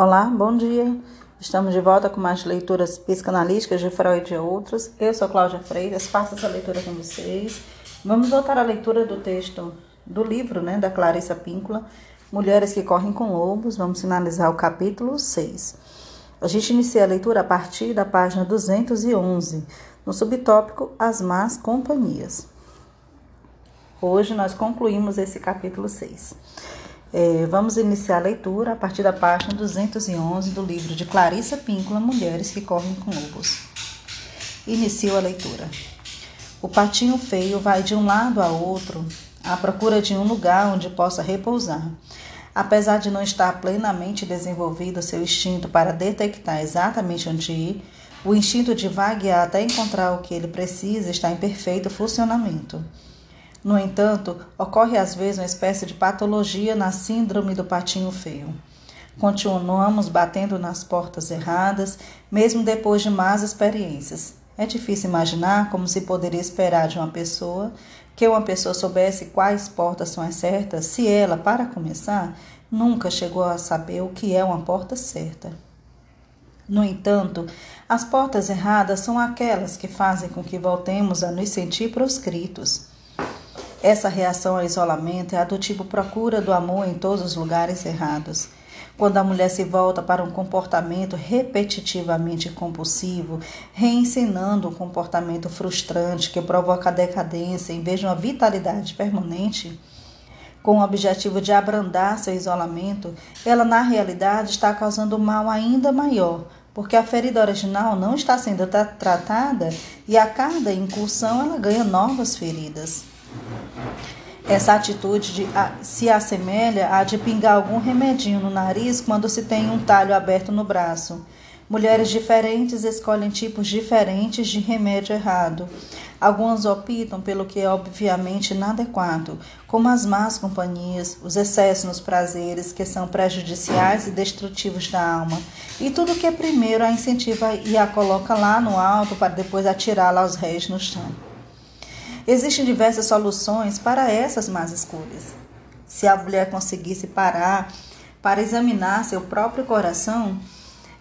Olá, bom dia. Estamos de volta com mais leituras psicanalísticas de Freud e outros. Eu sou Cláudia Freitas, faço essa leitura com vocês. Vamos voltar à leitura do texto do livro, né, da Clarissa Píncula, Mulheres que Correm com Lobos. Vamos finalizar o capítulo 6. A gente inicia a leitura a partir da página 211, no subtópico As Más Companhias. Hoje nós concluímos esse capítulo 6. É, vamos iniciar a leitura a partir da página 211 do livro de Clarissa Píncula, Mulheres que Correm com Lobos. Inicio a leitura. O patinho feio vai de um lado a outro à procura de um lugar onde possa repousar. Apesar de não estar plenamente desenvolvido seu instinto para detectar exatamente onde ir, o instinto de vaguear até encontrar o que ele precisa está em perfeito funcionamento. No entanto, ocorre às vezes uma espécie de patologia na síndrome do patinho feio. Continuamos batendo nas portas erradas, mesmo depois de más experiências. É difícil imaginar como se poderia esperar de uma pessoa que uma pessoa soubesse quais portas são as certas se ela, para começar, nunca chegou a saber o que é uma porta certa. No entanto, as portas erradas são aquelas que fazem com que voltemos a nos sentir proscritos. Essa reação ao isolamento é a do tipo procura do amor em todos os lugares errados. Quando a mulher se volta para um comportamento repetitivamente compulsivo, reensinando um comportamento frustrante que provoca decadência em vez de uma vitalidade permanente, com o objetivo de abrandar seu isolamento, ela na realidade está causando mal ainda maior, porque a ferida original não está sendo tratada e a cada incursão ela ganha novas feridas. Essa atitude de, a, se assemelha à de pingar algum remedinho no nariz quando se tem um talho aberto no braço. Mulheres diferentes escolhem tipos diferentes de remédio errado. Algumas optam pelo que é obviamente inadequado, como as más companhias, os excessos nos prazeres que são prejudiciais e destrutivos da alma, e tudo que é primeiro a incentiva e a coloca lá no alto para depois atirá-la aos reis no chão. Existem diversas soluções para essas más escolhas. Se a mulher conseguisse parar para examinar seu próprio coração,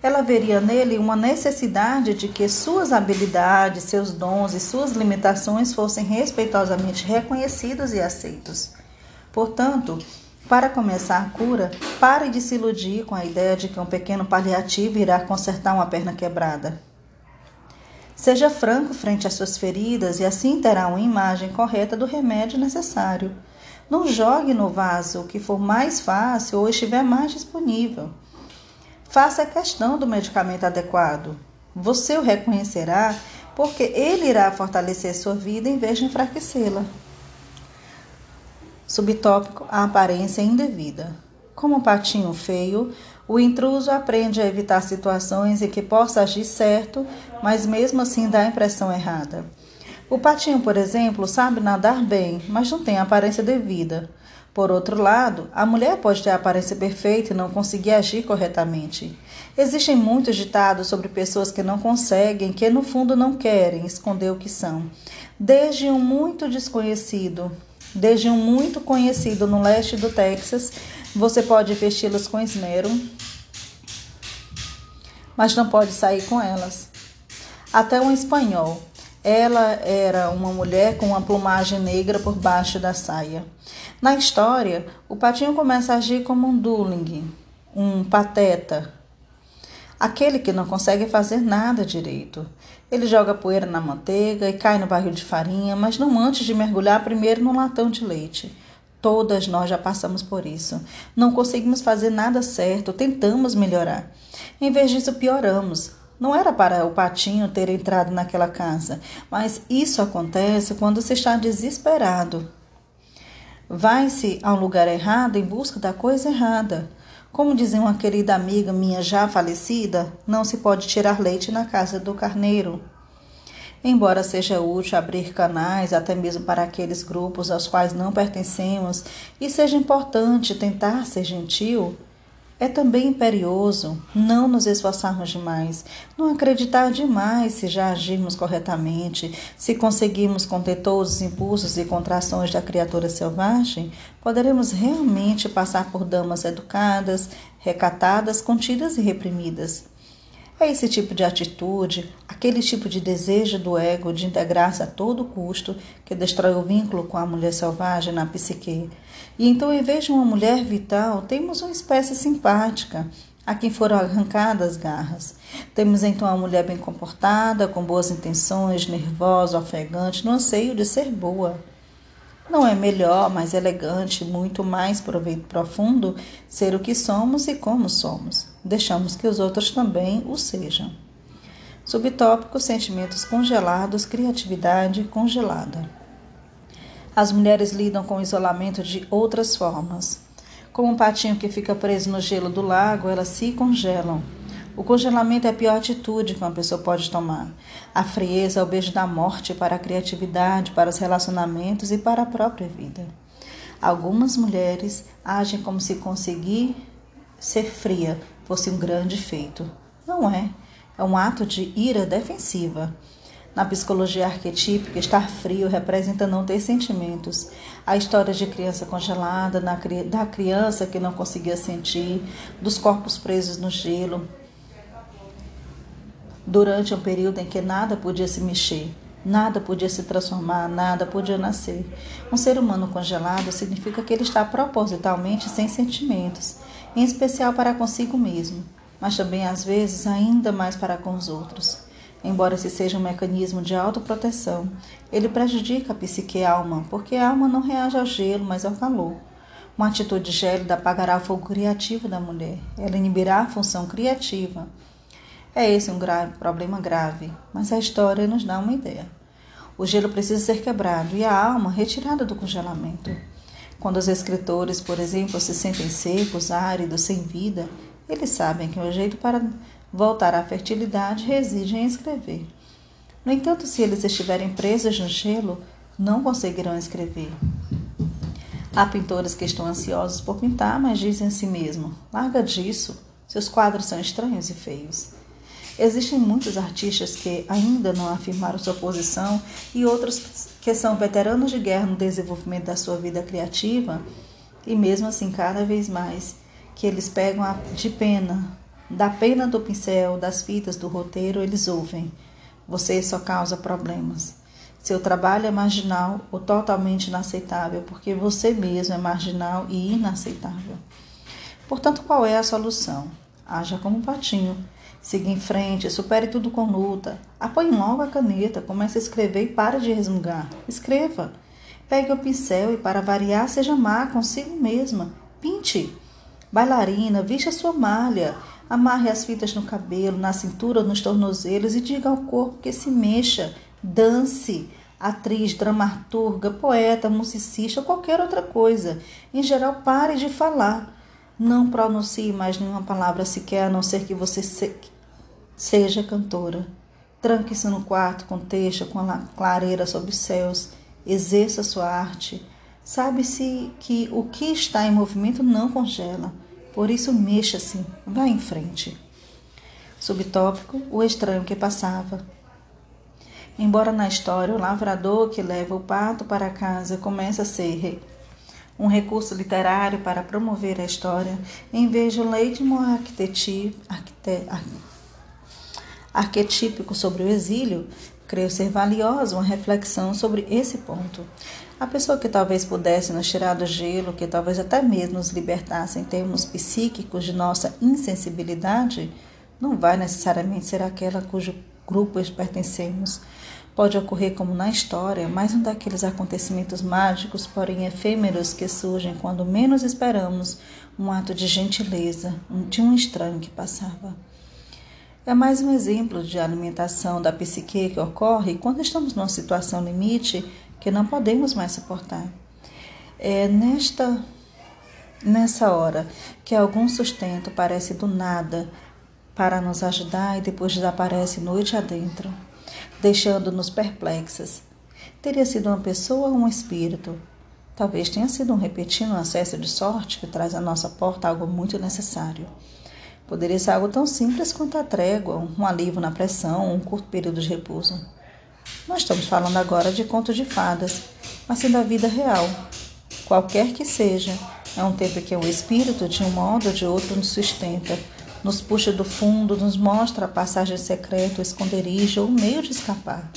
ela veria nele uma necessidade de que suas habilidades, seus dons e suas limitações fossem respeitosamente reconhecidos e aceitos. Portanto, para começar a cura, pare de se iludir com a ideia de que um pequeno paliativo irá consertar uma perna quebrada. Seja franco frente às suas feridas e assim terá uma imagem correta do remédio necessário. Não jogue no vaso que for mais fácil ou estiver mais disponível. Faça a questão do medicamento adequado. Você o reconhecerá porque ele irá fortalecer sua vida em vez de enfraquecê-la. Subtópico: a aparência indevida. Como um patinho feio, o intruso aprende a evitar situações em que possa agir certo, mas mesmo assim dá a impressão errada. O patinho, por exemplo, sabe nadar bem, mas não tem aparência devida. Por outro lado, a mulher pode ter a aparência perfeita e não conseguir agir corretamente. Existem muitos ditados sobre pessoas que não conseguem, que no fundo não querem esconder o que são. Desde um muito desconhecido, desde um muito conhecido no leste do Texas, você pode vesti-las com esmero, mas não pode sair com elas. Até um espanhol. Ela era uma mulher com uma plumagem negra por baixo da saia. Na história, o patinho começa a agir como um duling, um pateta, aquele que não consegue fazer nada direito. Ele joga poeira na manteiga e cai no barril de farinha, mas não antes de mergulhar primeiro no latão de leite. Todas nós já passamos por isso. Não conseguimos fazer nada certo, tentamos melhorar. Em vez disso, pioramos. Não era para o patinho ter entrado naquela casa, mas isso acontece quando se está desesperado. Vai-se a um lugar errado em busca da coisa errada. Como dizia uma querida amiga minha já falecida, não se pode tirar leite na casa do carneiro. Embora seja útil abrir canais até mesmo para aqueles grupos aos quais não pertencemos e seja importante tentar ser gentil, É também imperioso não nos esforçarmos demais, não acreditar demais se já agirmos corretamente, se conseguimos conter todos os impulsos e contrações da criatura selvagem, poderemos realmente passar por damas educadas, recatadas, contidas e reprimidas. É esse tipo de atitude, aquele tipo de desejo do ego de integrar-se a todo custo que destrói o vínculo com a mulher selvagem na psique. E então, em vez de uma mulher vital, temos uma espécie simpática, a quem foram arrancadas as garras. Temos então uma mulher bem comportada, com boas intenções, nervosa, ofegante, no anseio de ser boa. Não é melhor, mais elegante, muito mais profundo ser o que somos e como somos. Deixamos que os outros também o sejam. Subtópico: sentimentos congelados, criatividade congelada. As mulheres lidam com o isolamento de outras formas. Como um patinho que fica preso no gelo do lago, elas se congelam. O congelamento é a pior atitude que uma pessoa pode tomar. A frieza é o beijo da morte para a criatividade, para os relacionamentos e para a própria vida. Algumas mulheres agem como se conseguir ser fria fosse um grande feito. Não é. É um ato de ira defensiva. Na psicologia arquetípica, estar frio representa não ter sentimentos. A história de criança congelada, da criança que não conseguia sentir, dos corpos presos no gelo, durante um período em que nada podia se mexer, nada podia se transformar, nada podia nascer. Um ser humano congelado significa que ele está propositalmente sem sentimentos, em especial para consigo mesmo, mas também às vezes ainda mais para com os outros. Embora esse seja um mecanismo de autoproteção, ele prejudica a psique a alma, porque a alma não reage ao gelo, mas ao calor. Uma atitude gélida apagará o fogo criativo da mulher, ela inibirá a função criativa é esse um grave, problema grave, mas a história nos dá uma ideia. O gelo precisa ser quebrado e a alma retirada do congelamento. Quando os escritores, por exemplo, se sentem secos, áridos, sem vida, eles sabem que o jeito para voltar à fertilidade reside em escrever. No entanto, se eles estiverem presos no gelo, não conseguirão escrever. Há pintores que estão ansiosos por pintar, mas dizem a si mesmo: larga disso, seus quadros são estranhos e feios. Existem muitos artistas que ainda não afirmaram sua posição e outros que são veteranos de guerra no desenvolvimento da sua vida criativa e mesmo assim cada vez mais que eles pegam de pena, da pena do pincel, das fitas do roteiro, eles ouvem. Você só causa problemas. Seu trabalho é marginal ou totalmente inaceitável, porque você mesmo é marginal e inaceitável. Portanto, qual é a solução? Haja como um patinho Siga em frente, supere tudo com luta. Apoie logo a caneta, comece a escrever e pare de resmungar. Escreva. Pegue o pincel e, para variar, seja má consigo mesma. Pinte. Bailarina, vista sua malha. Amarre as fitas no cabelo, na cintura, nos tornozelos e diga ao corpo que se mexa. Dance. Atriz, dramaturga, poeta, musicista ou qualquer outra coisa. Em geral, pare de falar. Não pronuncie mais nenhuma palavra sequer, a não ser que você se... seja cantora. Tranque-se no quarto com texto, com a clareira sob os céus. Exerça sua arte. Sabe-se que o que está em movimento não congela. Por isso, mexa-se. Vá em frente. Subtópico: O estranho que passava. Embora na história o lavrador que leva o pato para casa comece a ser um recurso literário para promover a história, em vez de um leitmotiv arquetípico sobre o exílio, creio ser valiosa uma reflexão sobre esse ponto. A pessoa que talvez pudesse nos tirar do gelo, que talvez até mesmo nos libertasse em termos psíquicos de nossa insensibilidade, não vai necessariamente ser aquela cujo grupo pertencemos, Pode ocorrer como na história, mais um daqueles acontecimentos mágicos, porém efêmeros, que surgem quando menos esperamos um ato de gentileza de um estranho que passava. É mais um exemplo de alimentação da psique que ocorre quando estamos numa situação limite que não podemos mais suportar. É nesta nessa hora que algum sustento parece do nada para nos ajudar e depois desaparece noite adentro deixando-nos perplexas. Teria sido uma pessoa ou um espírito? Talvez tenha sido um repetido um acesso de sorte que traz à nossa porta algo muito necessário. Poderia ser algo tão simples quanto a trégua, um alívio na pressão, um curto período de repouso. Nós estamos falando agora de contos de fadas, mas sim da vida real. Qualquer que seja, é um tempo que o espírito, de um modo ou de outro, nos sustenta, nos puxa do fundo, nos mostra a passagem secreta, o esconderijo ou o meio de escapar.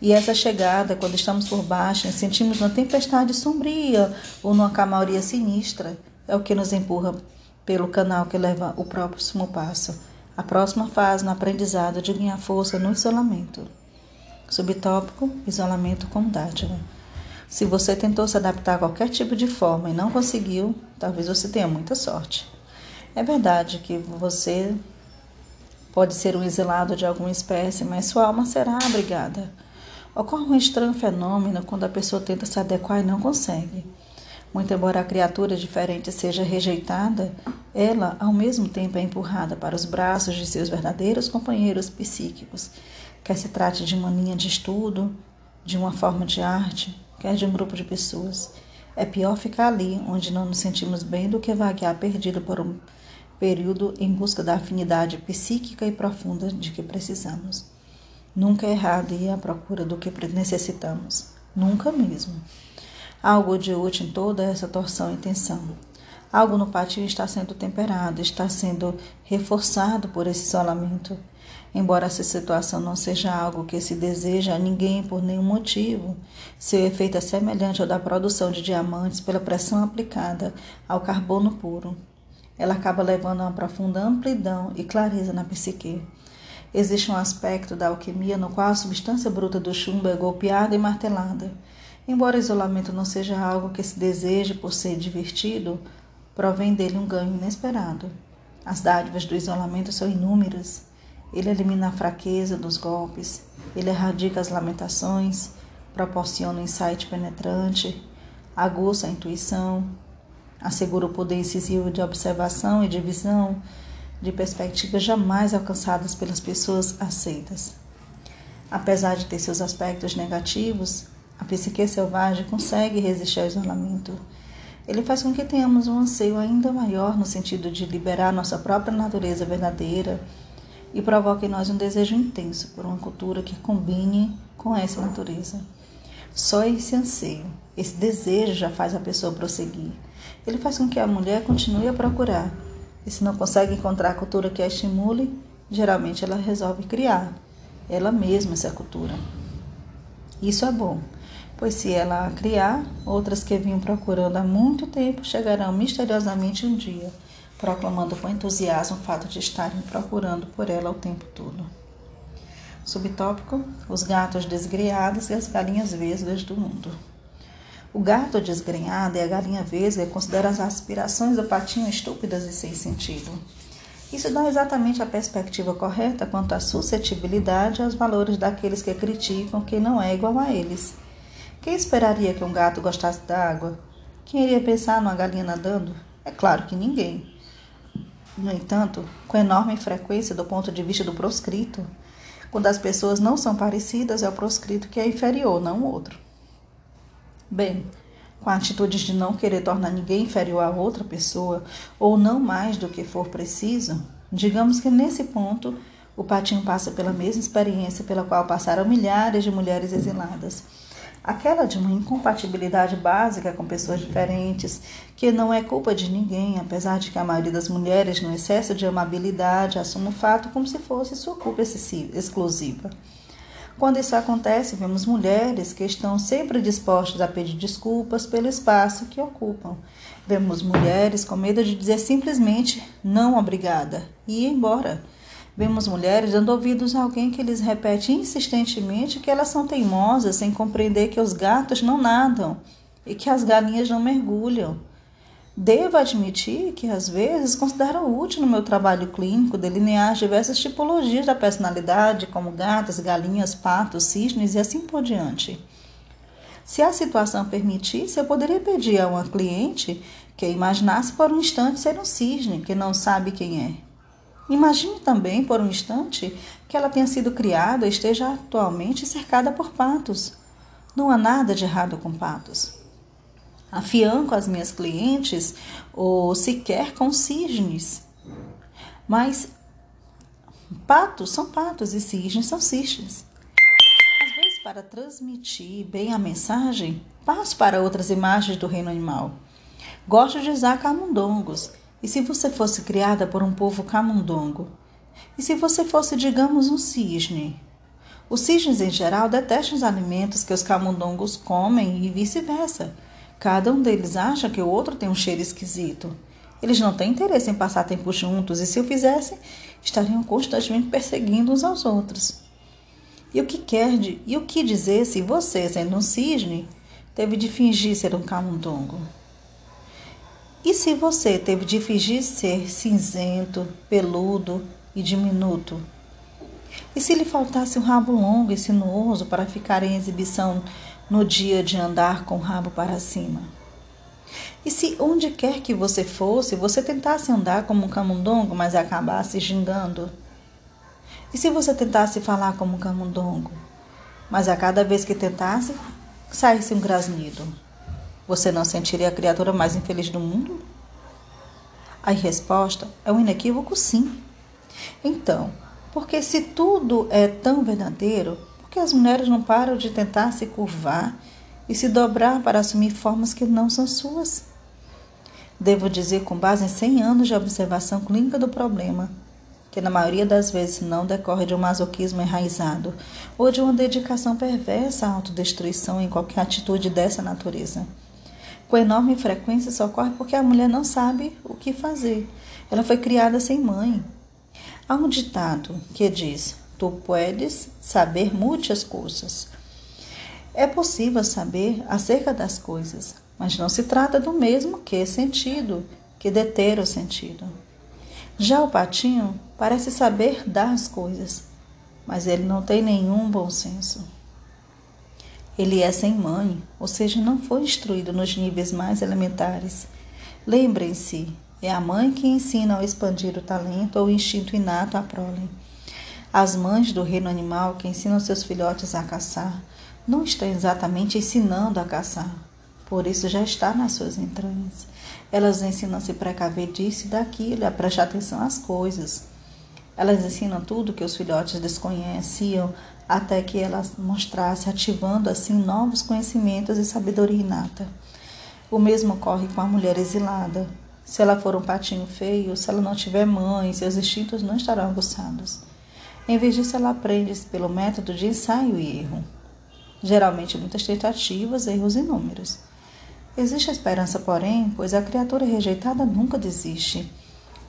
E essa chegada, quando estamos por baixo, sentimos uma tempestade sombria ou numa calmaria sinistra, é o que nos empurra pelo canal que leva o próximo passo, a próxima fase no aprendizado de ganhar força no isolamento. Subtópico: isolamento como dádiva. Se você tentou se adaptar a qualquer tipo de forma e não conseguiu, talvez você tenha muita sorte. É verdade que você pode ser um exilado de alguma espécie, mas sua alma será abrigada. Ocorre um estranho fenômeno quando a pessoa tenta se adequar e não consegue. Muito embora a criatura diferente seja rejeitada, ela, ao mesmo tempo, é empurrada para os braços de seus verdadeiros companheiros psíquicos, quer se trate de uma linha de estudo, de uma forma de arte, quer de um grupo de pessoas. É pior ficar ali, onde não nos sentimos bem, do que vaguear perdido por um período em busca da afinidade psíquica e profunda de que precisamos. Nunca é errado ir à procura do que necessitamos. Nunca mesmo. Algo de útil em toda essa torção e tensão. Algo no patinho está sendo temperado, está sendo reforçado por esse isolamento. Embora essa situação não seja algo que se deseja a ninguém por nenhum motivo, seu efeito é semelhante ao da produção de diamantes pela pressão aplicada ao carbono puro. Ela acaba levando a uma profunda amplidão e clareza na psique. Existe um aspecto da alquimia no qual a substância bruta do chumbo é golpeada e martelada. Embora o isolamento não seja algo que se deseje por ser divertido, provém dele um ganho inesperado. As dádivas do isolamento são inúmeras. Ele elimina a fraqueza dos golpes, ele erradica as lamentações, proporciona um insight penetrante, aguça a intuição, assegura o poder incisivo de observação e de visão de perspectivas jamais alcançadas pelas pessoas aceitas. Apesar de ter seus aspectos negativos, a psique selvagem consegue resistir ao isolamento. Ele faz com que tenhamos um anseio ainda maior no sentido de liberar nossa própria natureza verdadeira e provoca em nós um desejo intenso por uma cultura que combine com essa natureza. Só esse anseio, esse desejo já faz a pessoa prosseguir. Ele faz com que a mulher continue a procurar. E se não consegue encontrar a cultura que a estimule, geralmente ela resolve criar ela mesma essa cultura. Isso é bom, pois se ela a criar, outras que vinham procurando há muito tempo chegarão misteriosamente um dia proclamando com entusiasmo o fato de estarem procurando por ela o tempo todo. Subtópico: Os gatos desgreados e as galinhas vesgas do mundo. O gato desgrenhado e a galinha vesga consideram as aspirações do patinho estúpidas e sem sentido. Isso dá exatamente a perspectiva correta quanto à suscetibilidade aos valores daqueles que criticam quem não é igual a eles. Quem esperaria que um gato gostasse da água? Quem iria pensar numa galinha nadando? É claro que ninguém. No entanto, com enorme frequência do ponto de vista do proscrito, quando as pessoas não são parecidas, é o proscrito que é inferior, não o outro. Bem, com a atitude de não querer tornar ninguém inferior a outra pessoa, ou não mais do que for preciso, digamos que nesse ponto o patinho passa pela mesma experiência pela qual passaram milhares de mulheres exiladas aquela de uma incompatibilidade básica com pessoas diferentes, que não é culpa de ninguém, apesar de que a maioria das mulheres, no excesso de amabilidade, assume o fato como se fosse sua culpa exclusiva. Quando isso acontece, vemos mulheres que estão sempre dispostas a pedir desculpas pelo espaço que ocupam. Vemos mulheres com medo de dizer simplesmente não obrigada e ir embora Vemos mulheres dando ouvidos a alguém que lhes repete insistentemente que elas são teimosas sem compreender que os gatos não nadam e que as galinhas não mergulham. Devo admitir que às vezes considero útil no meu trabalho clínico delinear diversas tipologias da personalidade, como gatas, galinhas, patos, cisnes e assim por diante. Se a situação permitisse, eu poderia pedir a uma cliente que imaginasse por um instante ser um cisne que não sabe quem é Imagine também, por um instante, que ela tenha sido criada e esteja atualmente cercada por patos. Não há nada de errado com patos. afiando com as minhas clientes ou sequer com cisnes. Mas patos são patos e cisnes são cisnes. Às vezes, para transmitir bem a mensagem, passo para outras imagens do reino animal. Gosto de usar camundongos. E se você fosse criada por um povo camundongo? E se você fosse, digamos, um cisne? Os cisnes, em geral, detestam os alimentos que os camundongos comem e vice-versa. Cada um deles acha que o outro tem um cheiro esquisito. Eles não têm interesse em passar tempo juntos e, se o fizessem, estariam constantemente perseguindo uns aos outros. E o que quer de, e o que dizer se você, sendo um cisne, teve de fingir ser um camundongo? E se você teve de fingir ser cinzento, peludo e diminuto? E se lhe faltasse um rabo longo e sinuoso para ficar em exibição no dia de andar com o rabo para cima? E se onde quer que você fosse, você tentasse andar como um camundongo, mas acabasse gingando? E se você tentasse falar como um camundongo, mas a cada vez que tentasse, saísse um grasnido? Você não sentiria a criatura mais infeliz do mundo? A resposta é um inequívoco sim. Então, porque se tudo é tão verdadeiro, por que as mulheres não param de tentar se curvar e se dobrar para assumir formas que não são suas? Devo dizer, com base em 100 anos de observação clínica do problema, que na maioria das vezes não decorre de um masoquismo enraizado ou de uma dedicação perversa à autodestruição em qualquer atitude dessa natureza. Com enorme frequência isso ocorre porque a mulher não sabe o que fazer. Ela foi criada sem mãe, Há um ditado que diz: Tu puedes saber muitas coisas. É possível saber acerca das coisas, mas não se trata do mesmo que sentido, que deter o sentido. Já o patinho parece saber das coisas, mas ele não tem nenhum bom senso. Ele é sem mãe, ou seja, não foi instruído nos níveis mais elementares. Lembrem-se é a mãe que ensina ao expandir o talento ou o instinto inato à prole. As mães do reino animal que ensinam seus filhotes a caçar não estão exatamente ensinando a caçar, por isso já está nas suas entranhas. Elas ensinam a se precaver disso e daquilo, a prestar atenção às coisas. Elas ensinam tudo que os filhotes desconheciam até que elas mostrassem, ativando assim novos conhecimentos e sabedoria inata. O mesmo ocorre com a mulher exilada. Se ela for um patinho feio, se ela não tiver mãe, seus instintos não estarão aguçados. Em vez disso, ela aprende pelo método de ensaio e erro. Geralmente, muitas tentativas, erros inúmeros. Existe esperança, porém, pois a criatura rejeitada nunca desiste.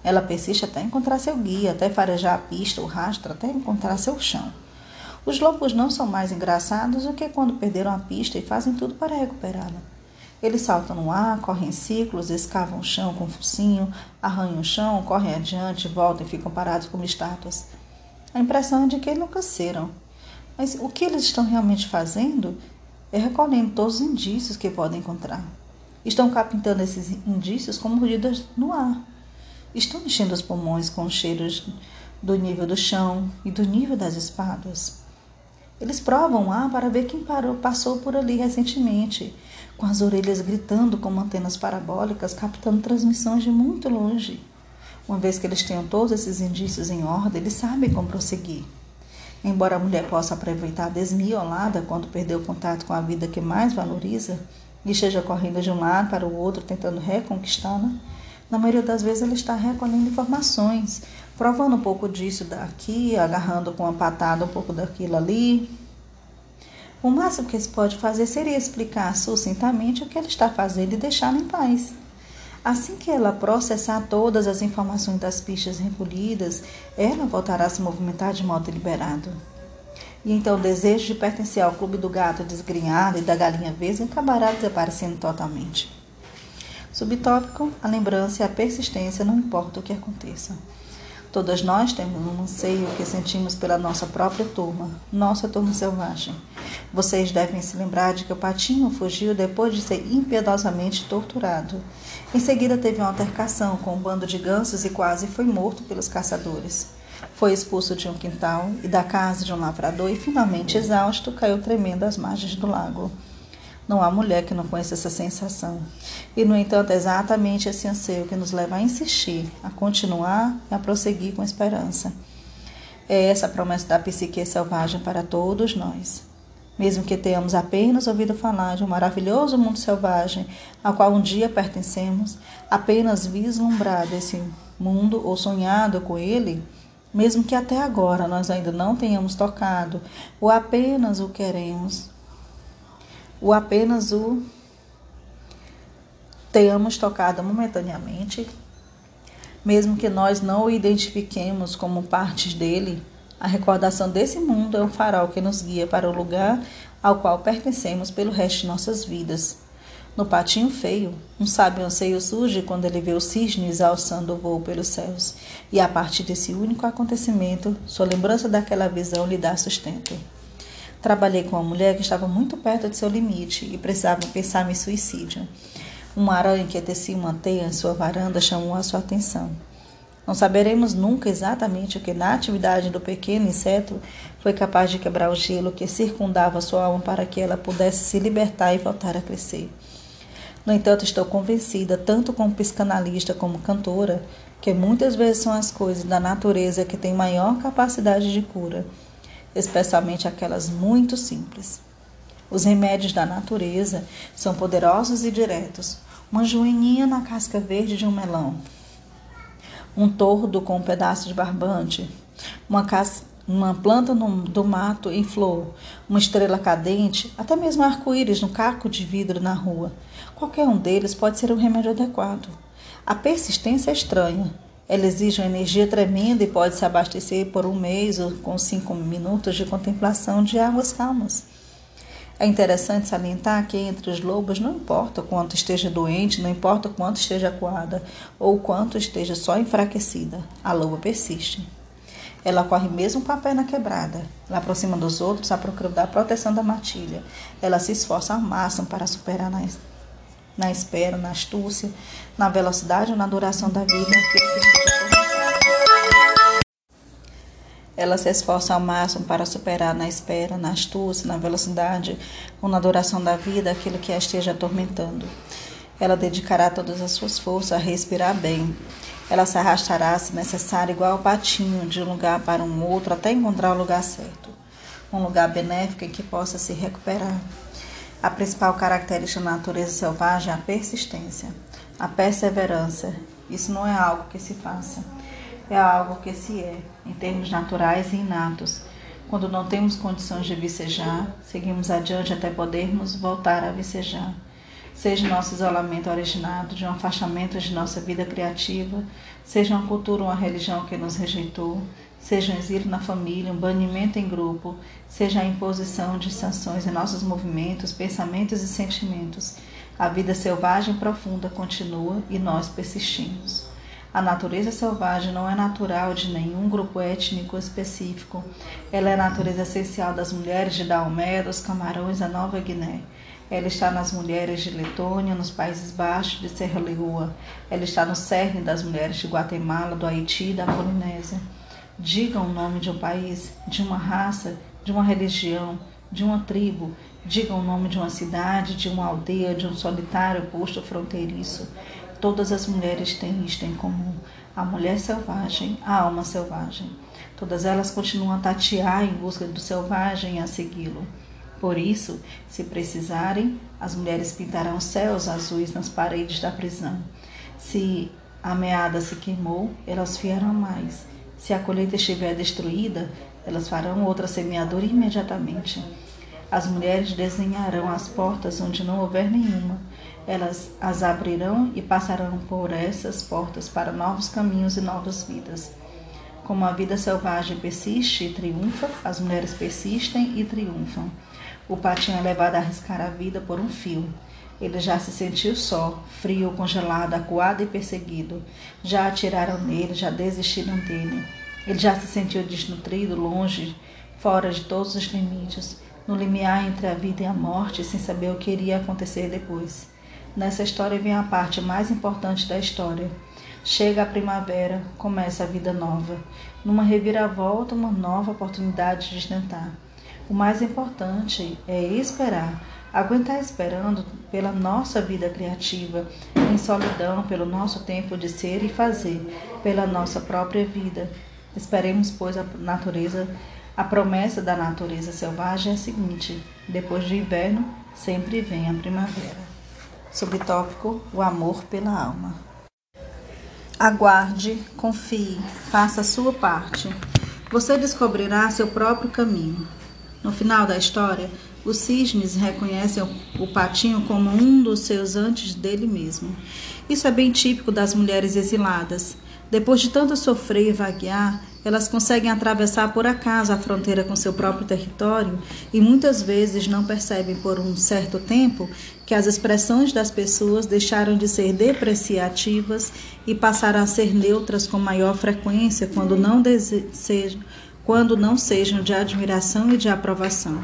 Ela persiste até encontrar seu guia, até farejar a pista, o rastro, até encontrar seu chão. Os lobos não são mais engraçados do que quando perderam a pista e fazem tudo para recuperá-la. Eles saltam no ar, correm em ciclos, escavam o chão com o focinho, arranham o chão, correm adiante, voltam e ficam parados como estátuas. A impressão é de que enlouqueceram. Mas o que eles estão realmente fazendo é recolhendo todos os indícios que podem encontrar. Estão captando esses indícios como mordidas no ar. Estão enchendo os pulmões com cheiros do nível do chão e do nível das espadas. Eles provam ar para ver quem parou, passou por ali recentemente com as orelhas gritando como antenas parabólicas, captando transmissões de muito longe. Uma vez que eles tenham todos esses indícios em ordem, eles sabem como prosseguir. Embora a mulher possa aproveitar a desmiolada quando perdeu o contato com a vida que mais valoriza e esteja correndo de um lado para o outro tentando reconquistá-la, na maioria das vezes ela está recolhendo informações, provando um pouco disso daqui, agarrando com uma patada um pouco daquilo ali, o máximo que se pode fazer seria explicar sucintamente o que ela está fazendo e deixá-la em paz. Assim que ela processar todas as informações das pistas recolhidas, ela voltará a se movimentar de modo deliberado. E então o desejo de pertencer ao clube do gato desgrenhado e da galinha vesga acabará desaparecendo totalmente. Subtópico: a lembrança e a persistência, não importa o que aconteça. Todas nós temos um anseio que sentimos pela nossa própria turma, nossa turma selvagem. Vocês devem se lembrar de que o patinho fugiu depois de ser impiedosamente torturado. Em seguida, teve uma altercação com um bando de gansos e quase foi morto pelos caçadores. Foi expulso de um quintal e da casa de um lavrador e, finalmente exausto, caiu tremendo às margens do lago. Não há mulher que não conheça essa sensação. E, no entanto, é exatamente esse anseio que nos leva a insistir, a continuar e a prosseguir com esperança. É essa a promessa da psique selvagem para todos nós. Mesmo que tenhamos apenas ouvido falar de um maravilhoso mundo selvagem ao qual um dia pertencemos, apenas vislumbrado esse mundo ou sonhado com ele, mesmo que até agora nós ainda não tenhamos tocado, ou apenas o queremos, ou apenas o tenhamos tocado momentaneamente, mesmo que nós não o identifiquemos como partes dele, a recordação desse mundo é um farol que nos guia para o lugar ao qual pertencemos pelo resto de nossas vidas. No patinho feio, um sábio anseio surge quando ele vê o cisne alçando o voo pelos céus, e a partir desse único acontecimento, sua lembrança daquela visão lhe dá sustento. Trabalhei com uma mulher que estava muito perto de seu limite e precisava pensar em suicídio. Uma aranha que tecia uma teia em sua varanda chamou a sua atenção. Não saberemos nunca exatamente o que na atividade do pequeno inseto foi capaz de quebrar o gelo que circundava sua alma para que ela pudesse se libertar e voltar a crescer. No entanto, estou convencida, tanto como psicanalista como cantora, que muitas vezes são as coisas da natureza que têm maior capacidade de cura, especialmente aquelas muito simples. Os remédios da natureza são poderosos e diretos, uma joaninha na casca verde de um melão, um tordo com um pedaço de barbante, uma, uma planta no... do mato em flor, uma estrela cadente, até mesmo arco-íris no caco de vidro na rua. Qualquer um deles pode ser um remédio adequado. A persistência é estranha. Ela exige uma energia tremenda e pode se abastecer por um mês ou com cinco minutos de contemplação de águas calmas. É interessante salientar que entre os lobos não importa quanto esteja doente, não importa quanto esteja coada ou quanto esteja só enfraquecida, a loba persiste. Ela corre mesmo com a perna quebrada. Ela aproxima dos outros à procura da proteção da matilha. Ela se esforça ao máximo para superar na, espera, na astúcia, na velocidade ou na duração da vida ela se esforça ao máximo para superar na espera, na astúcia, na velocidade ou na duração da vida aquilo que a esteja atormentando. Ela dedicará todas as suas forças a respirar bem. Ela se arrastará, se necessário, igual ao patinho, de um lugar para um outro até encontrar o lugar certo. Um lugar benéfico em que possa se recuperar. A principal característica da natureza selvagem é a persistência, a perseverança. Isso não é algo que se faça é algo que se é, em termos naturais e inatos. Quando não temos condições de vicejar, seguimos adiante até podermos voltar a vicejar. Seja nosso isolamento originado de um afastamento de nossa vida criativa, seja uma cultura ou uma religião que nos rejeitou, seja um exílio na família, um banimento em grupo, seja a imposição de sanções em nossos movimentos, pensamentos e sentimentos. A vida selvagem profunda continua e nós persistimos. A natureza selvagem não é natural de nenhum grupo étnico específico. Ela é a natureza essencial das mulheres de Daomé, dos Camarões da Nova Guiné. Ela está nas mulheres de Letônia, nos Países Baixos de Serra Leoa. Ela está no cerne das mulheres de Guatemala, do Haiti e da Polinésia. Digam o nome de um país, de uma raça, de uma religião, de uma tribo. Digam o nome de uma cidade, de uma aldeia, de um solitário posto fronteiriço. Todas as mulheres têm isto em comum: a mulher selvagem, a alma selvagem. Todas elas continuam a tatear em busca do selvagem e a segui-lo. Por isso, se precisarem, as mulheres pintarão céus azuis nas paredes da prisão. Se a meada se queimou, elas fiarão mais. Se a colheita estiver destruída, elas farão outra semeadura imediatamente. As mulheres desenharão as portas onde não houver nenhuma elas as abrirão e passarão por essas portas para novos caminhos e novas vidas. Como a vida selvagem persiste e triunfa, as mulheres persistem e triunfam. O patinho é levado a arriscar a vida por um fio. Ele já se sentiu só, frio, congelado, acuado e perseguido. Já atiraram nele, já desistiram dele. Ele já se sentiu desnutrido, longe, fora de todos os limites, no limiar entre a vida e a morte, sem saber o que iria acontecer depois. Nessa história vem a parte mais importante da história. Chega a primavera, começa a vida nova. Numa reviravolta, uma nova oportunidade de tentar. O mais importante é esperar, aguentar esperando pela nossa vida criativa, em solidão pelo nosso tempo de ser e fazer, pela nossa própria vida. Esperemos, pois, a natureza, a promessa da natureza selvagem é a seguinte: depois do inverno, sempre vem a primavera. Subtópico: o amor pela alma. Aguarde, confie, faça a sua parte. Você descobrirá seu próprio caminho. No final da história, os cisnes reconhecem o patinho como um dos seus antes dele mesmo. Isso é bem típico das mulheres exiladas. Depois de tanto sofrer e vaguear, elas conseguem atravessar por acaso a fronteira com seu próprio território e muitas vezes não percebem por um certo tempo que as expressões das pessoas deixaram de ser depreciativas e passaram a ser neutras com maior frequência quando não, quando não sejam de admiração e de aprovação.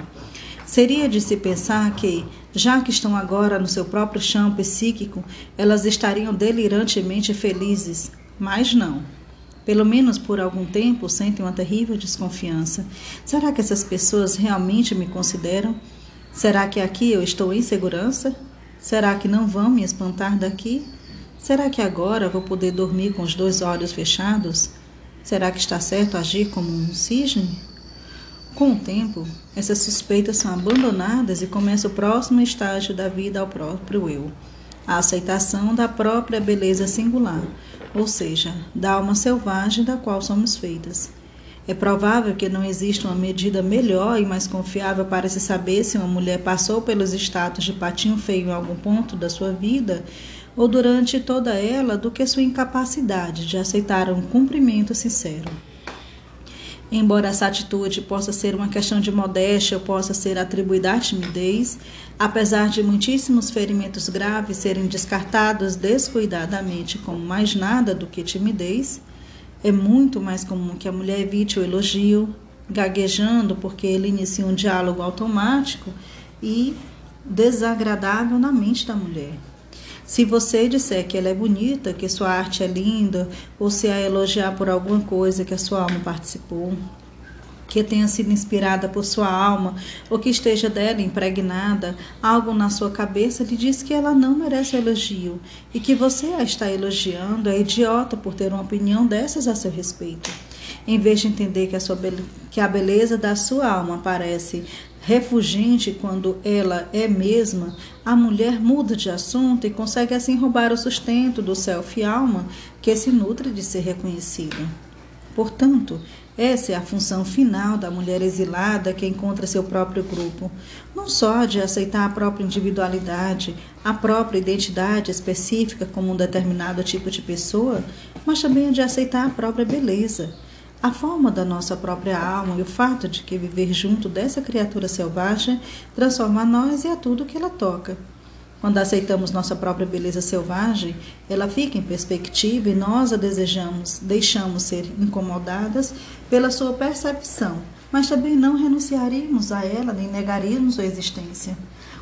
Seria de se pensar que, já que estão agora no seu próprio chão psíquico, elas estariam delirantemente felizes, mas não. Pelo menos por algum tempo sentem uma terrível desconfiança. Será que essas pessoas realmente me consideram? Será que aqui eu estou em segurança? Será que não vão me espantar daqui? Será que agora vou poder dormir com os dois olhos fechados? Será que está certo agir como um cisne? Com o tempo, essas suspeitas são abandonadas e começa o próximo estágio da vida ao próprio eu, a aceitação da própria beleza singular, ou seja, da alma selvagem da qual somos feitas. É provável que não exista uma medida melhor e mais confiável para se saber se uma mulher passou pelos status de patinho feio em algum ponto da sua vida ou durante toda ela do que sua incapacidade de aceitar um cumprimento sincero. Embora essa atitude possa ser uma questão de modéstia ou possa ser atribuída à timidez, apesar de muitíssimos ferimentos graves serem descartados descuidadamente como mais nada do que timidez, é muito mais comum que a mulher evite o elogio, gaguejando porque ele inicia um diálogo automático e desagradável na mente da mulher. Se você disser que ela é bonita, que sua arte é linda, ou se a elogiar por alguma coisa que a sua alma participou, que tenha sido inspirada por sua alma ou que esteja dela impregnada, algo na sua cabeça lhe diz que ela não merece elogio e que você a está elogiando é idiota por ter uma opinião dessas a seu respeito. Em vez de entender que a, sua, que a beleza da sua alma parece refugente quando ela é mesma, a mulher muda de assunto e consegue assim roubar o sustento do self alma que se nutre de ser reconhecida. Portanto, essa é a função final da mulher exilada que encontra seu próprio grupo, não só de aceitar a própria individualidade, a própria identidade específica como um determinado tipo de pessoa, mas também de aceitar a própria beleza a forma da nossa própria alma e o fato de que viver junto dessa criatura selvagem transforma nós e a tudo que ela toca. Quando aceitamos nossa própria beleza selvagem, ela fica em perspectiva e nós a desejamos, deixamos ser incomodadas pela sua percepção, mas também não renunciaríamos a ela nem negaríamos sua existência.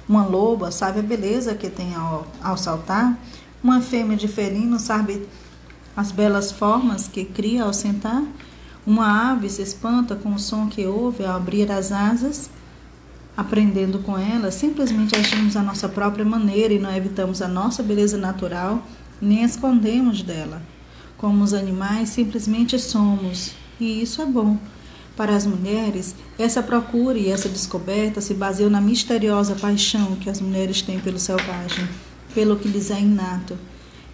Uma loba sabe a beleza que tem ao, ao saltar, uma fêmea de felino sabe as belas formas que cria ao sentar, uma ave se espanta com o som que ouve ao abrir as asas. Aprendendo com ela, simplesmente agimos a nossa própria maneira e não evitamos a nossa beleza natural nem escondemos dela. Como os animais, simplesmente somos, e isso é bom. Para as mulheres, essa procura e essa descoberta se baseiam na misteriosa paixão que as mulheres têm pelo selvagem, pelo que lhes é inato.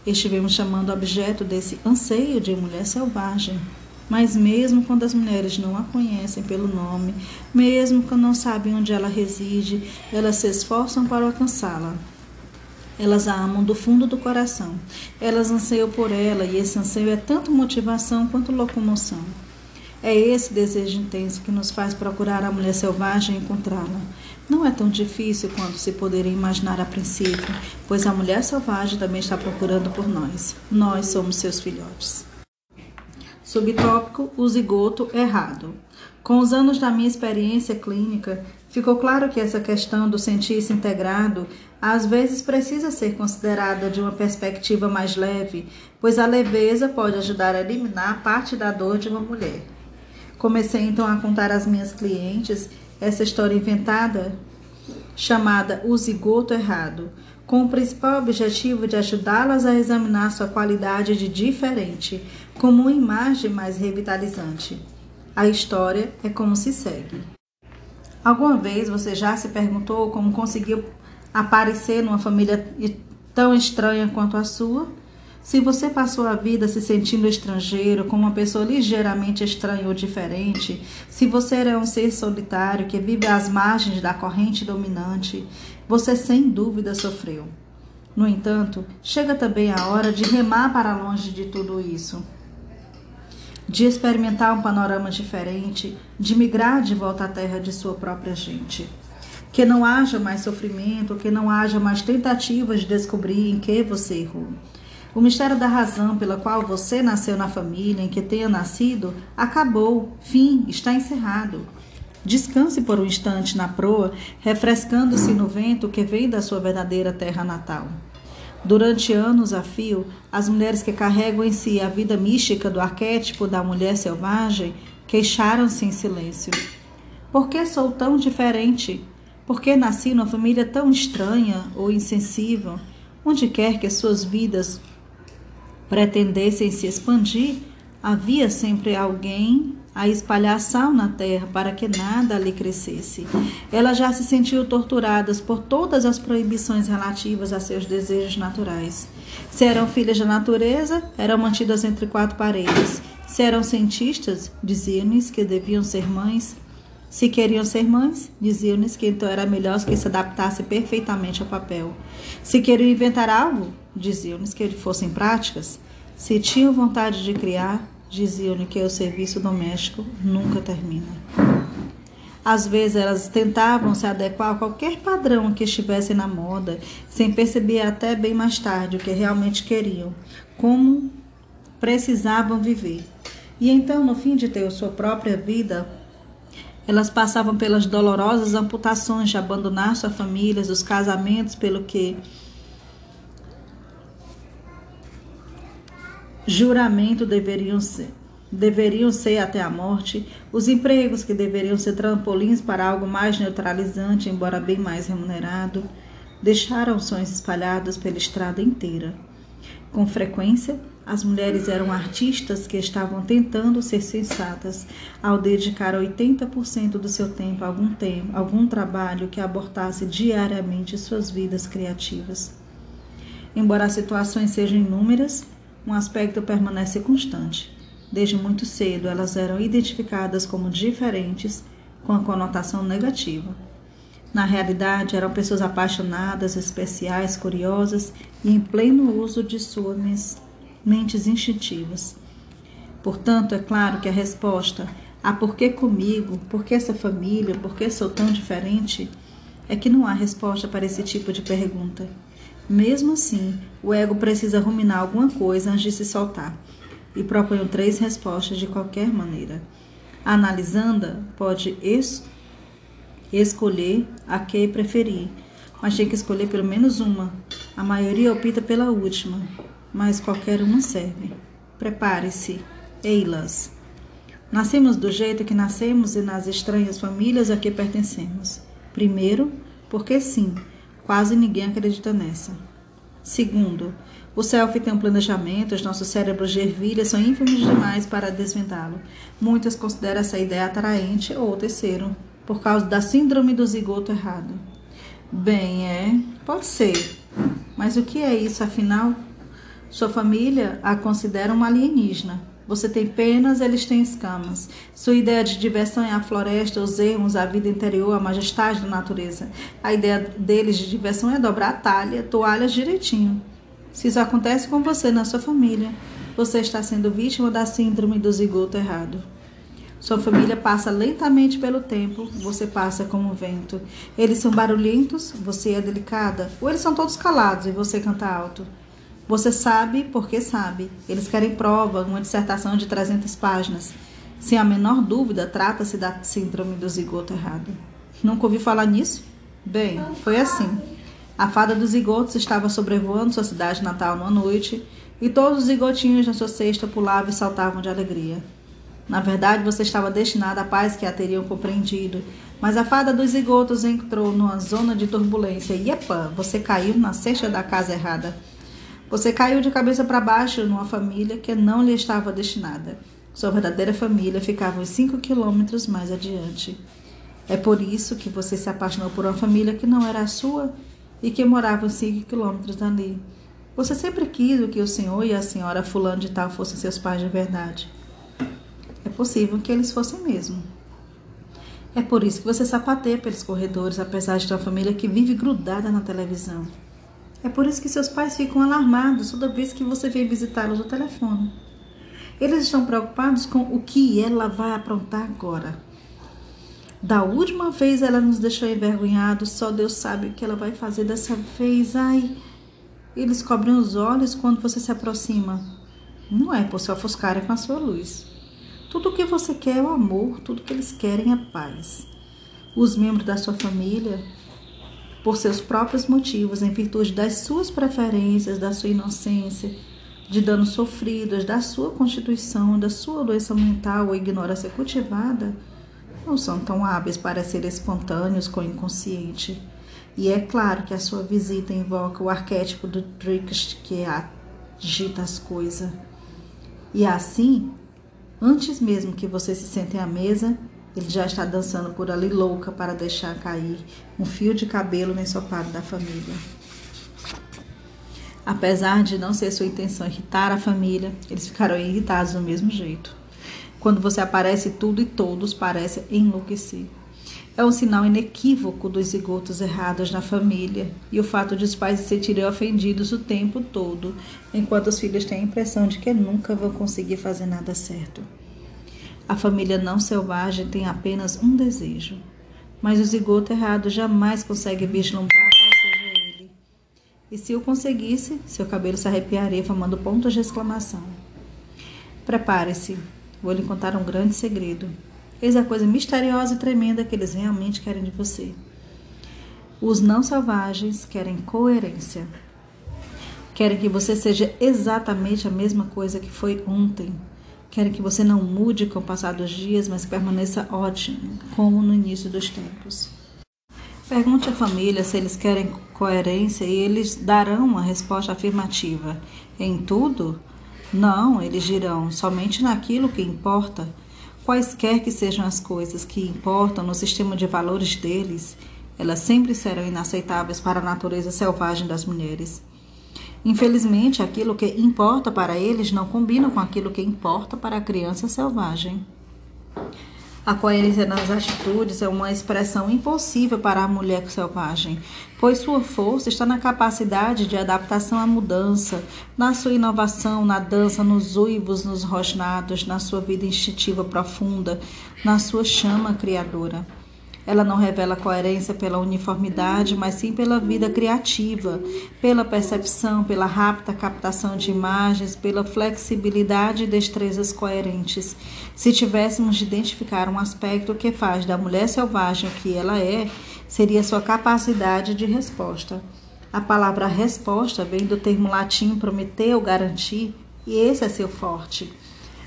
Estivemos chamando objeto desse anseio de mulher selvagem. Mas mesmo quando as mulheres não a conhecem pelo nome, mesmo quando não sabem onde ela reside, elas se esforçam para alcançá-la. Elas a amam do fundo do coração. Elas anseiam por ela e esse anseio é tanto motivação quanto locomoção. É esse desejo intenso que nos faz procurar a mulher selvagem e encontrá-la. Não é tão difícil quanto se poderia imaginar a princípio, pois a mulher selvagem também está procurando por nós. Nós somos seus filhotes. Subtópico: o zigoto errado. Com os anos da minha experiência clínica, ficou claro que essa questão do sentir-se integrado às vezes precisa ser considerada de uma perspectiva mais leve, pois a leveza pode ajudar a eliminar parte da dor de uma mulher. Comecei então a contar às minhas clientes essa história inventada chamada O Zigoto Errado, com o principal objetivo de ajudá-las a examinar sua qualidade de diferente, como uma imagem mais revitalizante. A história é como se segue. Alguma vez você já se perguntou como conseguiu aparecer numa família tão estranha quanto a sua? Se você passou a vida se sentindo estrangeiro, como uma pessoa ligeiramente estranha ou diferente, se você é um ser solitário que vive às margens da corrente dominante, você sem dúvida sofreu. No entanto, chega também a hora de remar para longe de tudo isso, de experimentar um panorama diferente, de migrar de volta à terra de sua própria gente. Que não haja mais sofrimento, que não haja mais tentativas de descobrir em que você errou. O mistério da razão pela qual você nasceu na família em que tenha nascido acabou, fim, está encerrado. Descanse por um instante na proa, refrescando-se no vento que vem da sua verdadeira terra natal. Durante anos a fio, as mulheres que carregam em si a vida mística do arquétipo da mulher selvagem queixaram-se em silêncio. Por que sou tão diferente? Por que nasci numa família tão estranha ou insensível? Onde quer que suas vidas pretendessem se expandir, havia sempre alguém a espalhar sal na terra para que nada ali crescesse. Elas já se sentiam torturadas por todas as proibições relativas a seus desejos naturais. Se eram filhas da natureza, eram mantidas entre quatro paredes. Se eram cientistas, diziam-lhes que deviam ser mães. Se queriam ser mães, diziam-lhes que então era melhor que se adaptasse perfeitamente ao papel. Se queriam inventar algo, diziam-lhes que fossem práticas. Se tinham vontade de criar, diziam-lhe que o serviço doméstico nunca termina. Às vezes elas tentavam se adequar a qualquer padrão que estivesse na moda, sem perceber até bem mais tarde o que realmente queriam, como precisavam viver. E então, no fim de ter sua própria vida, elas passavam pelas dolorosas amputações de abandonar suas famílias, os casamentos pelo que juramento deveriam ser. Deveriam ser até a morte, os empregos que deveriam ser trampolins para algo mais neutralizante, embora bem mais remunerado, deixaram sonhos espalhados pela estrada inteira. Com frequência, as mulheres eram artistas que estavam tentando ser sensatas ao dedicar 80% do seu tempo a algum tempo, algum trabalho que abortasse diariamente suas vidas criativas. Embora as situações sejam inúmeras, um aspecto permanece constante. Desde muito cedo, elas eram identificadas como diferentes, com a conotação negativa. Na realidade, eram pessoas apaixonadas, especiais, curiosas e em pleno uso de suas mentes instintivas. Portanto, é claro que a resposta a por que comigo, por que essa família, por que sou tão diferente, é que não há resposta para esse tipo de pergunta. Mesmo assim, o ego precisa ruminar alguma coisa antes de se soltar e proponho três respostas de qualquer maneira. Analisando, pode es escolher a que preferir, mas tem que escolher pelo menos uma. A maioria opta pela última, mas qualquer uma serve. Prepare-se, eilas. Nascemos do jeito que nascemos e nas estranhas famílias a que pertencemos. Primeiro, porque sim Quase ninguém acredita nessa. Segundo, o self tem um planejamento, os nossos cérebros de ervilha são ínfimos demais para desvendá-lo. Muitas consideram essa ideia atraente, ou terceiro, por causa da síndrome do zigoto errado. Bem, é, pode ser. Mas o que é isso, afinal? Sua família a considera uma alienígena. Você tem penas, eles têm escamas. Sua ideia de diversão é a floresta, os ermos, a vida interior, a majestade da natureza. A ideia deles de diversão é dobrar a talha, toalhas direitinho. Se isso acontece com você na sua família, você está sendo vítima da síndrome do zigoto errado. Sua família passa lentamente pelo tempo, você passa como vento. Eles são barulhentos, você é delicada, ou eles são todos calados e você canta alto. Você sabe porque sabe. Eles querem prova, uma dissertação de 300 páginas. Sem a menor dúvida, trata-se da síndrome do zigoto errado. Nunca ouvi falar nisso? Bem, foi assim. A fada dos zigotos estava sobrevoando sua cidade natal numa noite e todos os zigotinhos na sua cesta pulavam e saltavam de alegria. Na verdade, você estava destinada a pais que a teriam compreendido. Mas a fada dos zigotos entrou numa zona de turbulência e, epa, você caiu na cesta da casa errada. Você caiu de cabeça para baixo numa família que não lhe estava destinada. Sua verdadeira família ficava uns 5 quilômetros mais adiante. É por isso que você se apaixonou por uma família que não era a sua e que morava uns 5 quilômetros dali. Você sempre quis que o senhor e a senhora fulano de tal fossem seus pais de verdade. É possível que eles fossem mesmo. É por isso que você sapateia pelos corredores, apesar de ter uma família que vive grudada na televisão. É por isso que seus pais ficam alarmados toda vez que você vem visitá-los no telefone. Eles estão preocupados com o que ela vai aprontar agora. Da última vez ela nos deixou envergonhados, só Deus sabe o que ela vai fazer dessa vez. Ai, eles cobrem os olhos quando você se aproxima. Não é por se ofuscarem com a sua luz. Tudo o que você quer é o amor, tudo que eles querem é paz. Os membros da sua família, por seus próprios motivos, em virtude das suas preferências, da sua inocência, de danos sofridos, da sua constituição, da sua doença mental ou ignorância cultivada, não são tão hábeis para ser espontâneos com o inconsciente. E é claro que a sua visita invoca o arquétipo do Trickst que agita as coisas. E assim, Antes mesmo que você se sente à mesa, ele já está dançando por ali louca para deixar cair um fio de cabelo no ensopado da família. Apesar de não ser sua intenção irritar a família, eles ficarão irritados do mesmo jeito. Quando você aparece, tudo e todos parecem enlouquecer é um sinal inequívoco dos zigotos errados na família e o fato de os pais se sentirem ofendidos o tempo todo, enquanto os filhos têm a impressão de que nunca vão conseguir fazer nada certo. A família não selvagem tem apenas um desejo, mas o zigoto errado jamais consegue vislumbrar qual seja ele. E se o conseguisse, seu cabelo se arrepiaria formando pontos de exclamação. Prepare-se, vou lhe contar um grande segredo. Eis a coisa misteriosa e tremenda que eles realmente querem de você. Os não selvagens querem coerência. Querem que você seja exatamente a mesma coisa que foi ontem. Querem que você não mude com o passar dos dias, mas permaneça ótimo, como no início dos tempos. Pergunte à família se eles querem coerência e eles darão uma resposta afirmativa. Em tudo? Não, eles dirão somente naquilo que importa Quaisquer que sejam as coisas que importam no sistema de valores deles, elas sempre serão inaceitáveis para a natureza selvagem das mulheres. Infelizmente, aquilo que importa para eles não combina com aquilo que importa para a criança selvagem. A coerência nas atitudes é uma expressão impossível para a mulher selvagem, pois sua força está na capacidade de adaptação à mudança, na sua inovação, na dança, nos uivos, nos rosnados, na sua vida instintiva profunda, na sua chama criadora. Ela não revela coerência pela uniformidade, mas sim pela vida criativa, pela percepção, pela rápida captação de imagens, pela flexibilidade e destrezas coerentes. Se tivéssemos de identificar um aspecto que faz da mulher selvagem o que ela é, seria sua capacidade de resposta. A palavra resposta vem do termo latim prometer ou garantir, e esse é seu forte.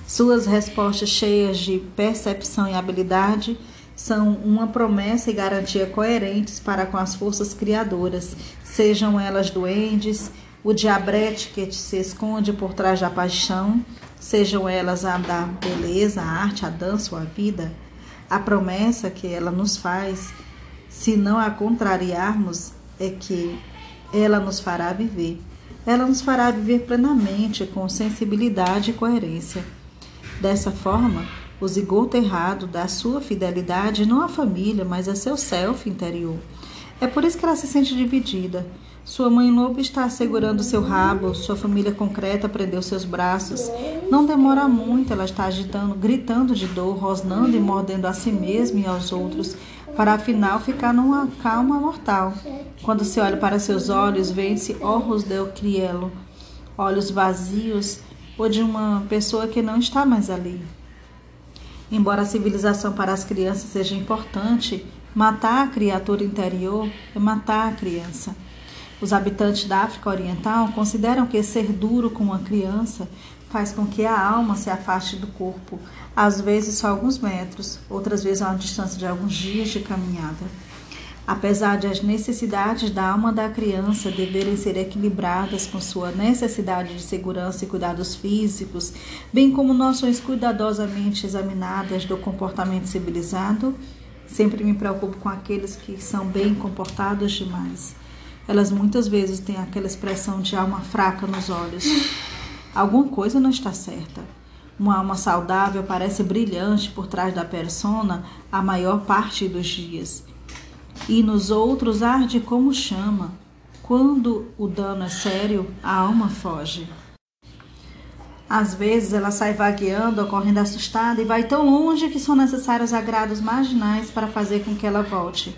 Suas respostas cheias de percepção e habilidade são uma promessa e garantia coerentes para com as forças criadoras, sejam elas duendes, o diabrete que se esconde por trás da paixão, sejam elas a da beleza, a arte, a dança ou a vida. A promessa que ela nos faz, se não a contrariarmos, é que ela nos fará viver. Ela nos fará viver plenamente, com sensibilidade e coerência. Dessa forma, o zigoto errado dá sua fidelidade não à família, mas a seu self interior. É por isso que ela se sente dividida. Sua mãe lobo está segurando seu rabo, sua família concreta prendeu seus braços. Não demora muito, ela está agitando, gritando de dor, rosnando e mordendo a si mesma e aos outros, para afinal ficar numa calma mortal. Quando se olha para seus olhos, vê-se orros del crielo, olhos vazios ou de uma pessoa que não está mais ali. Embora a civilização para as crianças seja importante, matar a criatura interior é matar a criança. Os habitantes da África Oriental consideram que ser duro com uma criança faz com que a alma se afaste do corpo, às vezes só alguns metros, outras vezes a uma distância de alguns dias de caminhada. Apesar de as necessidades da alma da criança deverem ser equilibradas com sua necessidade de segurança e cuidados físicos, bem como noções cuidadosamente examinadas do comportamento civilizado, sempre me preocupo com aqueles que são bem comportados demais. Elas muitas vezes têm aquela expressão de alma fraca nos olhos. Alguma coisa não está certa. Uma alma saudável parece brilhante por trás da persona a maior parte dos dias e nos outros arde como chama. Quando o dano é sério, a alma foge. Às vezes ela sai vagueando, correndo assustada e vai tão longe que são necessários agrados marginais para fazer com que ela volte.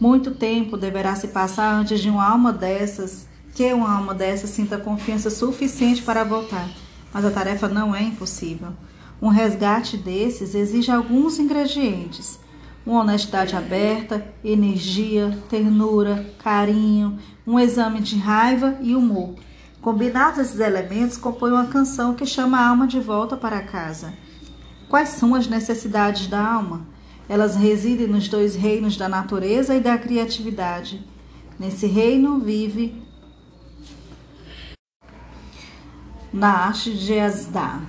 Muito tempo deverá se passar antes de uma alma dessas, que uma alma dessas sinta confiança suficiente para voltar, mas a tarefa não é impossível. Um resgate desses exige alguns ingredientes uma honestidade aberta, energia, ternura, carinho, um exame de raiva e humor. Combinados esses elementos, compõem uma canção que chama a alma de volta para casa. Quais são as necessidades da alma? Elas residem nos dois reinos da natureza e da criatividade. Nesse reino vive na arte de Asdá,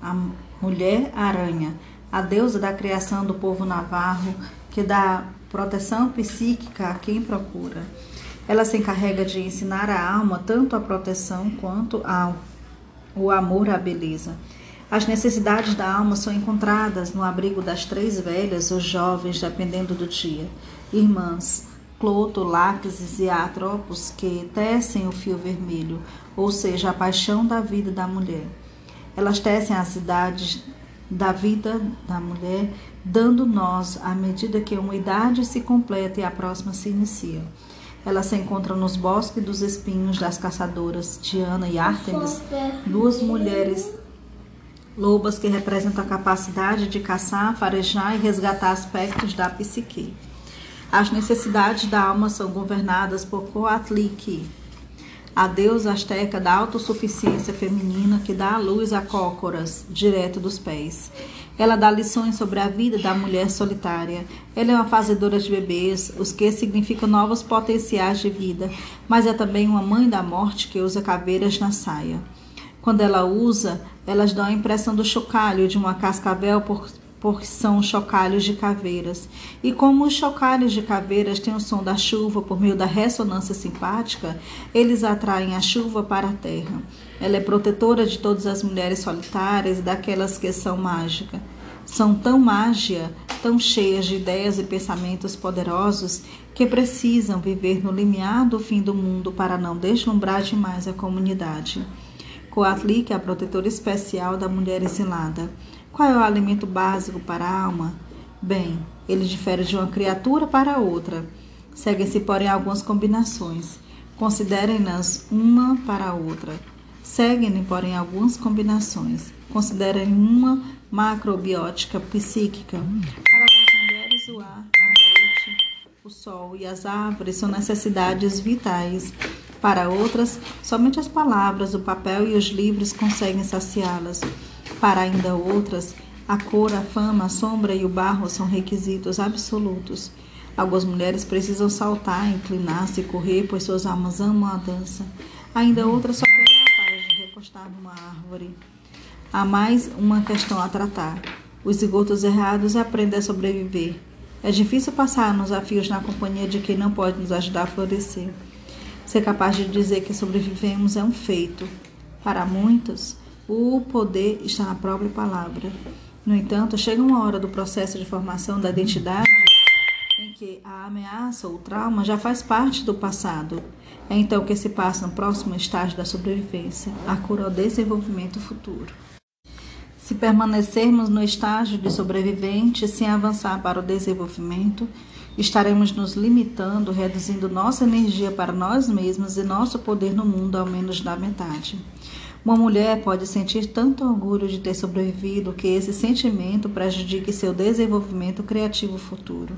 a mulher aranha a deusa da criação do povo navarro, que dá proteção psíquica a quem procura. Ela se encarrega de ensinar a alma tanto a proteção quanto ao o amor à beleza. As necessidades da alma são encontradas no abrigo das três velhas ou jovens, dependendo do dia. Irmãs, Cloto, Lápis e Atropos, que tecem o fio vermelho, ou seja, a paixão da vida da mulher. Elas tecem as idades da vida da mulher, dando nós à medida que uma idade se completa e a próxima se inicia. Ela se encontra nos bosques dos espinhos das caçadoras Diana e Artemis, duas mulheres lobas que representam a capacidade de caçar, farejar e resgatar aspectos da psique. As necessidades da alma são governadas por Coatlique, a deusa asteca da autossuficiência feminina que dá a luz a cócoras, direto dos pés. Ela dá lições sobre a vida da mulher solitária. Ela é uma fazedora de bebês, os que significam novos potenciais de vida, mas é também uma mãe da morte que usa caveiras na saia. Quando ela usa, elas dão a impressão do chocalho de uma cascavel porque são chocalhos de caveiras. E como os chocalhos de caveiras têm o som da chuva por meio da ressonância simpática, eles atraem a chuva para a terra. Ela é protetora de todas as mulheres solitárias e daquelas que são mágicas. São tão mágia, tão cheias de ideias e pensamentos poderosos que precisam viver no limiar do fim do mundo para não deslumbrar demais a comunidade. Coatli, que é a protetora especial da mulher exilada. Qual é o alimento básico para a alma? Bem, ele difere de uma criatura para outra. Seguem-se, porém, algumas combinações. Considerem-nas uma para a outra. Seguem, porém, algumas combinações. Considerem uma macrobiótica psíquica. Para as mulheres, o ar, a noite, o sol e as árvores são necessidades vitais. Para outras, somente as palavras, o papel e os livros conseguem saciá-las. Para ainda outras, a cor, a fama, a sombra e o barro são requisitos absolutos. Algumas mulheres precisam saltar, inclinar-se, correr, pois suas almas amam a dança. Ainda outras só a paz de recostar numa árvore. Há mais uma questão a tratar. Os zigotos errados aprendem a sobreviver. É difícil passar nos desafios na companhia de quem não pode nos ajudar a florescer. Ser capaz de dizer que sobrevivemos é um feito. Para muitos, o poder está na própria palavra. No entanto, chega uma hora do processo de formação da identidade em que a ameaça ou trauma já faz parte do passado. É então que se passa no próximo estágio da sobrevivência, a cura ao desenvolvimento futuro. Se permanecermos no estágio de sobrevivente sem avançar para o desenvolvimento, estaremos nos limitando, reduzindo nossa energia para nós mesmos e nosso poder no mundo ao menos da metade. Uma mulher pode sentir tanto orgulho de ter sobrevivido que esse sentimento prejudique seu desenvolvimento criativo futuro.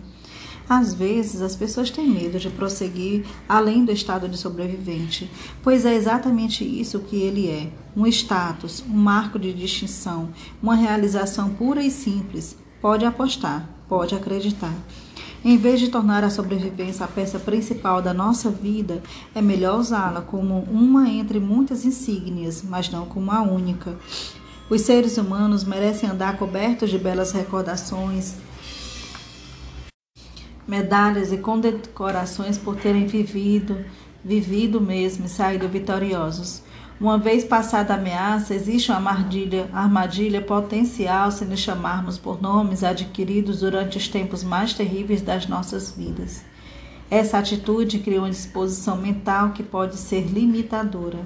Às vezes, as pessoas têm medo de prosseguir além do estado de sobrevivente, pois é exatamente isso que ele é: um status, um marco de distinção, uma realização pura e simples. Pode apostar, pode acreditar. Em vez de tornar a sobrevivência a peça principal da nossa vida, é melhor usá-la como uma entre muitas insígnias, mas não como a única. Os seres humanos merecem andar cobertos de belas recordações, medalhas e condecorações por terem vivido, vivido mesmo e saído vitoriosos. Uma vez passada a ameaça, existe uma armadilha, armadilha potencial se nos chamarmos por nomes adquiridos durante os tempos mais terríveis das nossas vidas. Essa atitude cria uma disposição mental que pode ser limitadora.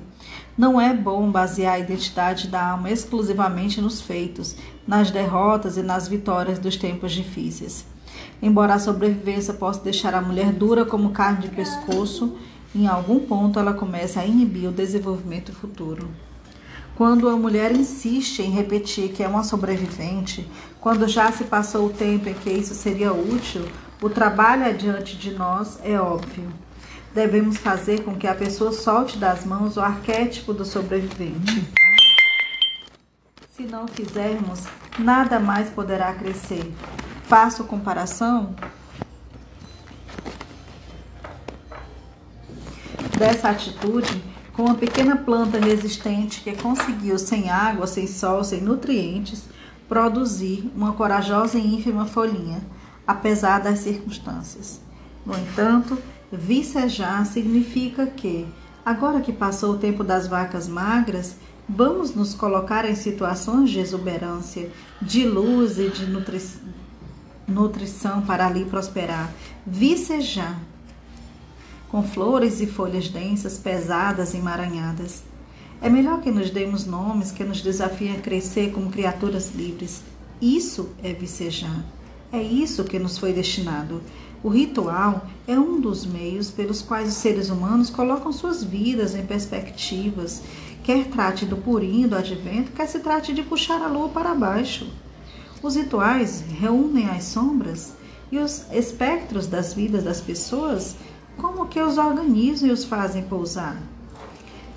Não é bom basear a identidade da alma exclusivamente nos feitos, nas derrotas e nas vitórias dos tempos difíceis. Embora a sobrevivência possa deixar a mulher dura como carne de pescoço, em algum ponto ela começa a inibir o desenvolvimento futuro. Quando a mulher insiste em repetir que é uma sobrevivente, quando já se passou o tempo em que isso seria útil, o trabalho adiante de nós é óbvio. Devemos fazer com que a pessoa solte das mãos o arquétipo do sobrevivente. Se não fizermos, nada mais poderá crescer. Faço comparação dessa atitude com uma pequena planta resistente que conseguiu, sem água, sem sol, sem nutrientes, produzir uma corajosa e ínfima folhinha, apesar das circunstâncias. No entanto, vicejar significa que, agora que passou o tempo das vacas magras, vamos nos colocar em situações de exuberância, de luz e de nutri nutrição para ali prosperar. Vicejar com flores e folhas densas, pesadas e emaranhadas. É melhor que nos demos nomes que nos desafiem a crescer como criaturas livres. Isso é vicejar. É isso que nos foi destinado. O ritual é um dos meios pelos quais os seres humanos colocam suas vidas em perspectivas, quer trate do purinho do advento, quer se trate de puxar a lua para baixo. Os rituais reúnem as sombras e os espectros das vidas das pessoas como que os organizam e os fazem pousar?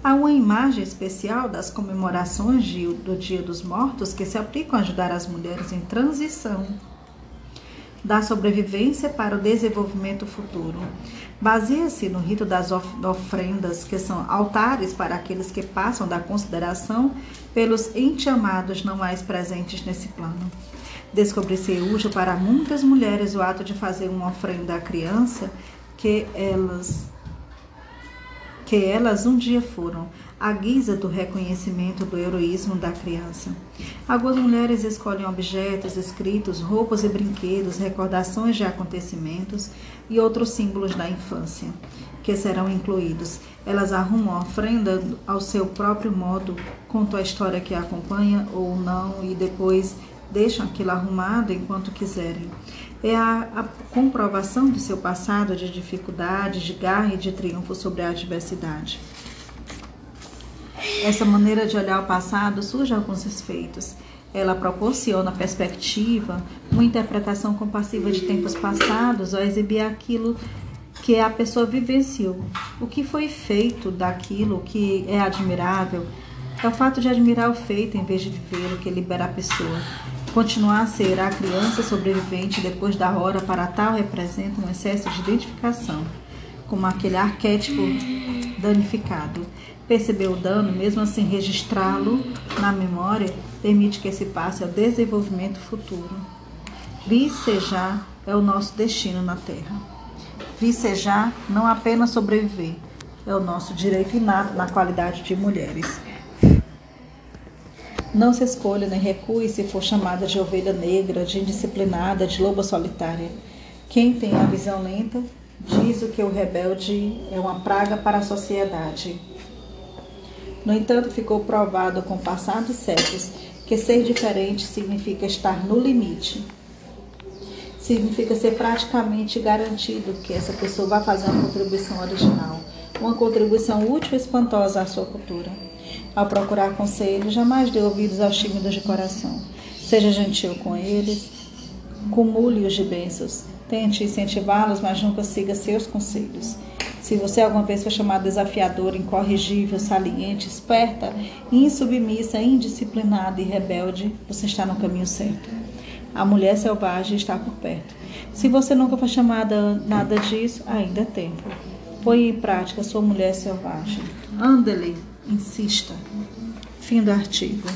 Há uma imagem especial das comemorações do Dia dos Mortos que se aplicam a ajudar as mulheres em transição da sobrevivência para o desenvolvimento futuro. Baseia-se no rito das ofrendas, que são altares para aqueles que passam da consideração pelos ente-amados não mais presentes nesse plano. Descobri-se útil para muitas mulheres o ato de fazer uma ofrenda à criança que elas que elas um dia foram, à guisa do reconhecimento do heroísmo da criança. Algumas mulheres escolhem objetos, escritos, roupas e brinquedos, recordações de acontecimentos e outros símbolos da infância, que serão incluídos. Elas arrumam a ofrenda ao seu próprio modo, contam a história que a acompanha ou não e depois deixam aquilo arrumado enquanto quiserem é a, a, comprovação de seu passado de dificuldade, de garra e de triunfo sobre a adversidade. Essa maneira de olhar o passado surge alguns efeitos. Ela proporciona perspectiva, uma interpretação compassiva de tempos passados ao exibir aquilo que a pessoa vivenciou. O que foi feito daquilo que é admirável é o fato de admirar o feito em vez de vivê-lo que libera a pessoa. Continuar a ser a criança sobrevivente depois da hora para tal representa um excesso de identificação, como aquele arquétipo danificado. Perceber o dano, mesmo assim registrá-lo na memória, permite que se passe ao desenvolvimento futuro. Vicejar é o nosso destino na Terra. Vicejar não apenas sobreviver, é o nosso direito inato na qualidade de mulheres. Não se escolha nem recue se for chamada de ovelha negra, de indisciplinada, de loba solitária. Quem tem a visão lenta diz o que o rebelde é uma praga para a sociedade. No entanto, ficou provado com o passar dos séculos que ser diferente significa estar no limite. Significa ser praticamente garantido que essa pessoa vai fazer uma contribuição original, uma contribuição útil e espantosa à sua cultura. Ao procurar conselho, jamais dê ouvidos aos tímidos de coração. Seja gentil com eles, cumule-os de bênçãos. Tente incentivá-los, mas nunca siga seus conselhos. Se você alguma vez foi chamado desafiador, incorrigível, saliente, esperta, insubmissa, indisciplinada e rebelde, você está no caminho certo. A mulher selvagem está por perto. Se você nunca foi chamada nada disso, ainda é tempo. Põe em prática sua mulher selvagem. Ande-lhe, insista. Fim do artigo.